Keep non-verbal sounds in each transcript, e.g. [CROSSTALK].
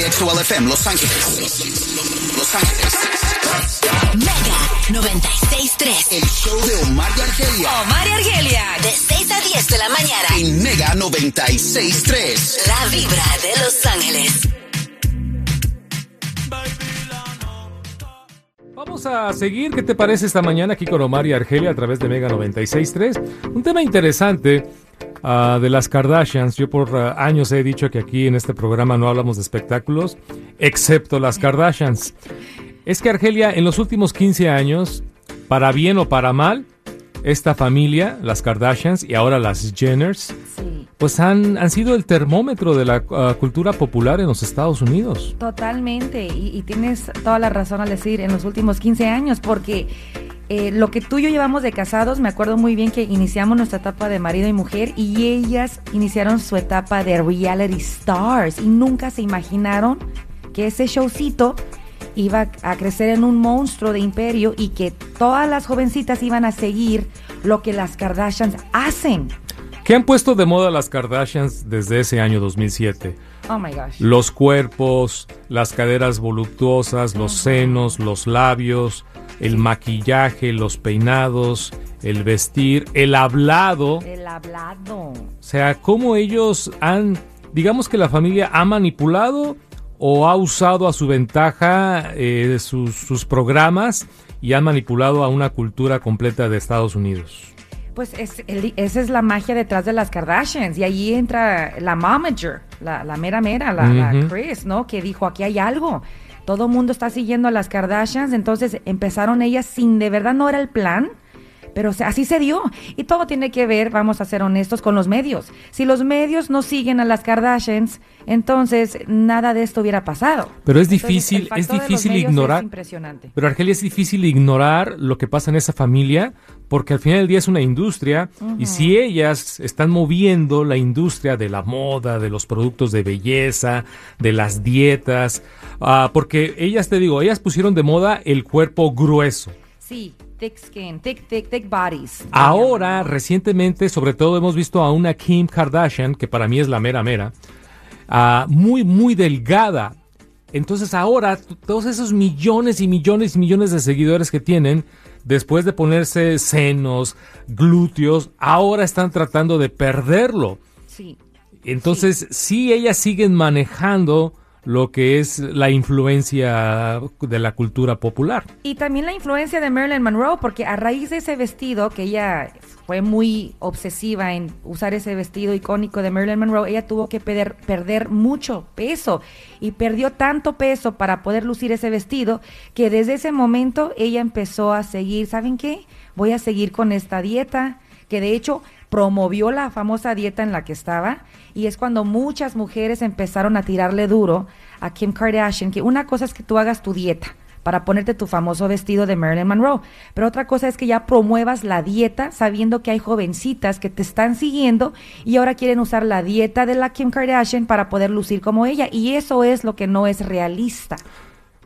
KXOL FM Los Ángeles. Los Ángeles. Mega 96.3. El show de Omar y Argelia Omar y Argelia. De 6 a 10 de la mañana. en Mega 96.3. La vibra de Los Ángeles. Vamos a seguir. ¿Qué te parece esta mañana aquí con Omar y Argelia a través de Mega 96.3? Un tema interesante ah, de las Kardashians. Yo por ah, años he dicho que aquí en este programa no hablamos de espectáculos, excepto las Kardashians. Es que Argelia, en los últimos 15 años, para bien o para mal, esta familia, las Kardashians y ahora las Jenners, pues han, han sido el termómetro de la ah, cultura popular en los Estados Unidos. Totalmente, y, y tienes toda la razón al decir en los últimos 15 años, porque eh, lo que tú y yo llevamos de casados, me acuerdo muy bien que iniciamos nuestra etapa de marido y mujer y ellas iniciaron su etapa de reality stars y nunca se imaginaron que ese showcito iba a crecer en un monstruo de imperio y que todas las jovencitas iban a seguir lo que las Kardashians hacen. ¿Qué han puesto de moda las Kardashians desde ese año 2007? Oh my gosh. Los cuerpos, las caderas voluptuosas, los senos, los labios, el maquillaje, los peinados, el vestir, el hablado. El hablado. O sea, cómo ellos han, digamos que la familia ha manipulado o ha usado a su ventaja eh, sus, sus programas y han manipulado a una cultura completa de Estados Unidos. Pues es, el- esa es la magia detrás de las Kardashians. Y ahí entra la momager, la, la mera mera, la. Chris, ¿no? Que dijo, aquí hay algo. Todo mundo está siguiendo a las Kardashians. Entonces empezaron ellas sin, de verdad no era el plan. Pero así se dio. Y todo tiene que ver, vamos a ser honestos, con los medios. Si los medios no siguen a las Kardashians, entonces nada de esto hubiera pasado. Pero es difícil, es difícil ignorar. Es impresionante. Pero Argelia es difícil ignorar lo que pasa en esa familia porque al final del día es una industria y si ellas están moviendo la industria de la moda, de los productos de belleza, de las dietas, ah, porque ellas, te digo, ellas pusieron de moda el cuerpo grueso. Sí, thick skin, thick, thick, thick bodies. Ahora, recientemente, sobre todo hemos visto a una Kim Kardashian, que para mí es la mera mera, ah, muy, muy delgada. Entonces ahora, todos esos millones y millones y millones de seguidores que tienen, después de ponerse senos, glúteos, ahora están tratando de perderlo. Sí. Entonces, sí, ellas siguen manejando lo que es la influencia de la cultura popular. Y también la influencia de Marilyn Monroe, porque a raíz de ese vestido, que ella fue muy obsesiva en usar ese vestido icónico de Marilyn Monroe, ella tuvo que perder, perder mucho peso y perdió tanto peso para poder lucir ese vestido que desde ese momento ella empezó a seguir, ¿saben qué? Voy a seguir con esta dieta, que de hecho promovió la famosa dieta en la que estaba y es cuando muchas mujeres empezaron a tirarle duro a Kim Kardashian, que una cosa es que tú hagas tu dieta para ponerte tu famoso vestido de Marilyn Monroe, pero otra cosa es que ya promuevas la dieta sabiendo que hay jovencitas que te están siguiendo y ahora quieren usar la dieta de la Kim Kardashian para poder lucir como ella y eso es lo que no es realista.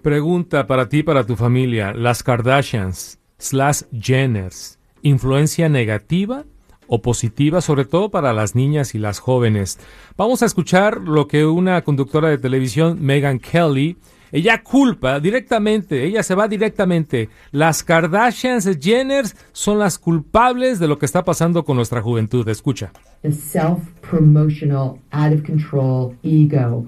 Pregunta para ti, para tu familia. ¿Las Kardashians slash Jenners, influencia negativa o positiva, sobre todo para las niñas y las jóvenes? Vamos a escuchar lo que una conductora de televisión, Megan Kelly, ella culpa directamente, ella se va directamente. Las Kardashians Jenners son las culpables de lo que está pasando con nuestra juventud. Escucha. the self promotional, out of control ego,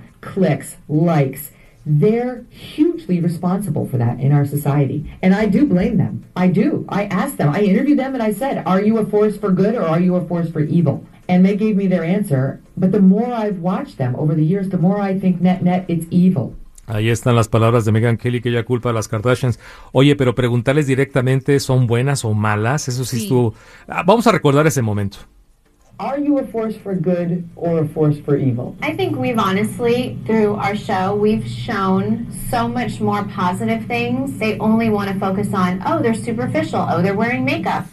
likes, they're hugely responsible for that in our society. And I do blame them. I do. I asked them, I interviewed them and I said, Are you a force for good or are you a force for evil? And they gave me their answer. But the more I've watched them over the years, the more I think net net it's evil. Ahí están las palabras de Megan Kelly que ella culpa a las Kardashians. Oye, pero preguntarles directamente, ¿son buenas o malas? Eso sí, Sí. estuvo... Ah, Vamos a recordar ese momento. Are you a force for good or a force for evil? I think we've honestly, through our show, we've shown so much more positive things. They only want to focus on, oh, they're superficial. Oh, they're wearing makeup.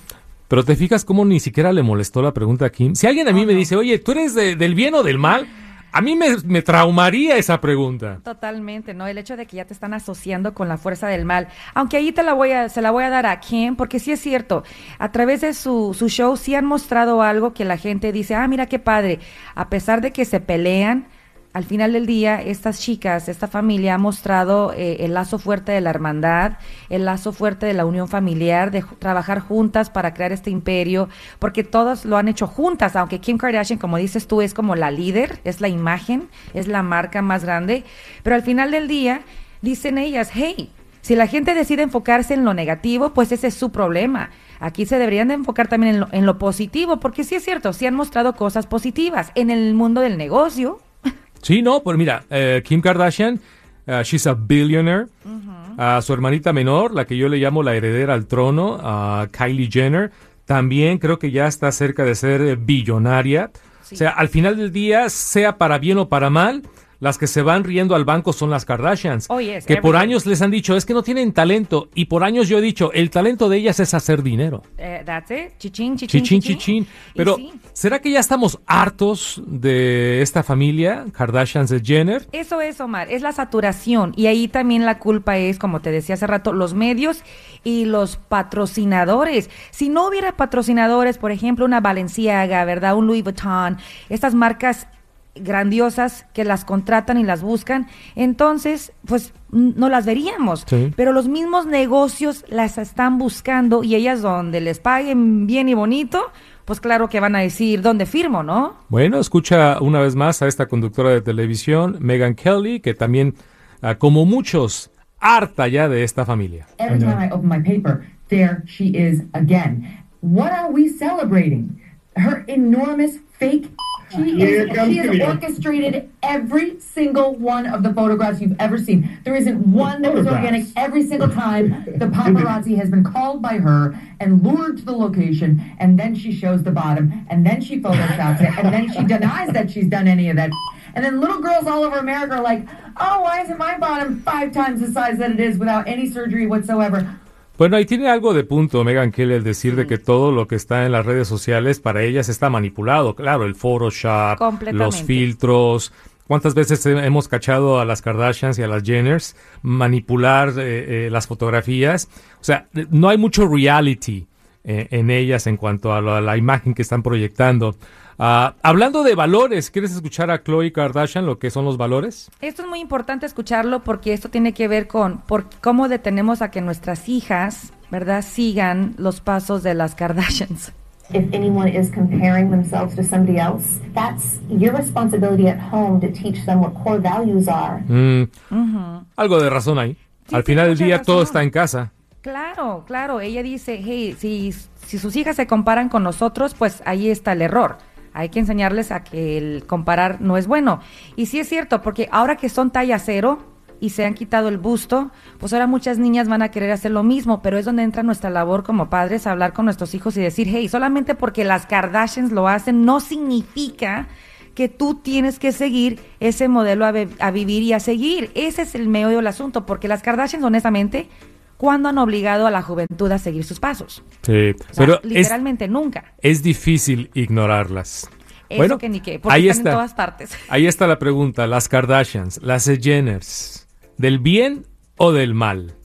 Pero te fijas cómo ni siquiera le molestó la pregunta a Kim. Si alguien a mí me dice, oye, ¿tú eres de- del bien o del mal? A mí me, me traumaría esa pregunta. Totalmente, ¿no? El hecho de que ya te están asociando con la fuerza del mal. Aunque ahí te la voy a, se la voy a dar a Kim, porque sí es cierto, a través de su, su show sí han mostrado algo que la gente dice, ah, mira qué padre. A pesar de que se pelean, al final del día, estas chicas, esta familia ha mostrado eh, el lazo fuerte de la hermandad, el lazo fuerte de la unión familiar, de trabajar juntas para crear este imperio, porque todas lo han hecho juntas, aunque Kim Kardashian, como dices tú, es como la líder, es la imagen, es la marca más grande, pero al final del día, dicen ellas, hey, si la gente decide enfocarse en lo negativo, pues ese es su problema. Aquí se deberían de enfocar también en lo, en lo positivo, porque sí es cierto, sí han mostrado cosas positivas en el mundo del negocio. Sí, no, pues mira, eh, Kim Kardashian, uh, she's a billionaire. A su hermanita menor, la que yo le llamo la heredera al trono, a Kylie Jenner, también creo que ya está cerca de ser billonaria. O sea, al final del día, sea para bien o para mal, las que se van riendo al banco son las Kardashians. Oh, yes, que por años les han dicho, es que no tienen talento. Y por años yo he dicho, el talento de ellas es hacer dinero. Eh, that's it. Chichín, chichín, Chichín, chichín. Pero, sí. ¿será que ya estamos hartos de esta familia, Kardashians de Jenner? Eso es, Omar, es la saturación. Y ahí también la culpa es, como te decía hace rato, los medios y los patrocinadores. Si no hubiera patrocinadores, por ejemplo, una Balenciaga, ¿verdad? Un Louis Vuitton, estas marcas grandiosas que las contratan y las buscan, entonces, pues no las veríamos. Sí. Pero los mismos negocios las están buscando y ellas donde les paguen bien y bonito, pues claro que van a decir dónde firmo, ¿no? Bueno, escucha una vez más a esta conductora de televisión, Megan Kelly, que también, ah, como muchos, harta ya de esta familia. Every time I open my paper, there she is again. What are we celebrating? Her enormous fake. She is. She has orchestrated every single one of the photographs you've ever seen. There isn't one that was organic. Every single time, the [LAUGHS] paparazzi has been called by her and lured to the location, and then she shows the bottom, and then she photoshops it, and then she [LAUGHS] denies that she's done any of that. And then little girls all over America are like, "Oh, why isn't my bottom five times the size that it is without any surgery whatsoever?" Bueno, ahí tiene algo de punto Megan Kelly el decir de que todo lo que está en las redes sociales para ellas está manipulado. Claro, el Photoshop, los filtros. ¿Cuántas veces he- hemos cachado a las Kardashians y a las Jenners manipular eh, eh, las fotografías? O sea, eh, no hay mucho reality eh, en ellas en cuanto a la, la imagen que están proyectando. Ah, hablando de valores, ¿quieres escuchar a Khloe Kardashian lo que son los valores? Esto es muy importante escucharlo porque esto tiene que ver con por cómo detenemos a que nuestras hijas, ¿verdad?, sigan los pasos de las Kardashians. If anyone is comparing themselves to somebody else, that's your responsibility at home to teach them what core values are. Mm, Algo de razón ahí. Sí, Al final del día todo razón. está en casa. Claro, claro. Ella dice, hey, si, si sus hijas se comparan con nosotros, pues ahí está el error. Hay que enseñarles a que el comparar no es bueno. Y sí es cierto, porque ahora que son talla cero y se han quitado el busto, pues ahora muchas niñas van a querer hacer lo mismo, pero es donde entra nuestra labor como padres, hablar con nuestros hijos y decir, hey, solamente porque las Kardashians lo hacen no significa que tú tienes que seguir ese modelo a, a vivir y a seguir. Ese es el meollo del asunto, porque las Kardashians, honestamente, ¿cuándo han obligado a la juventud a seguir sus pasos? Sí, O sea, pero es, literalmente nunca. es difícil ignorarlas. Eso bueno, que ni qué, porque ahí están está. en todas partes. [LAUGHS] Ahí está la pregunta, las Kardashians, las Jenners, ¿del bien o del mal?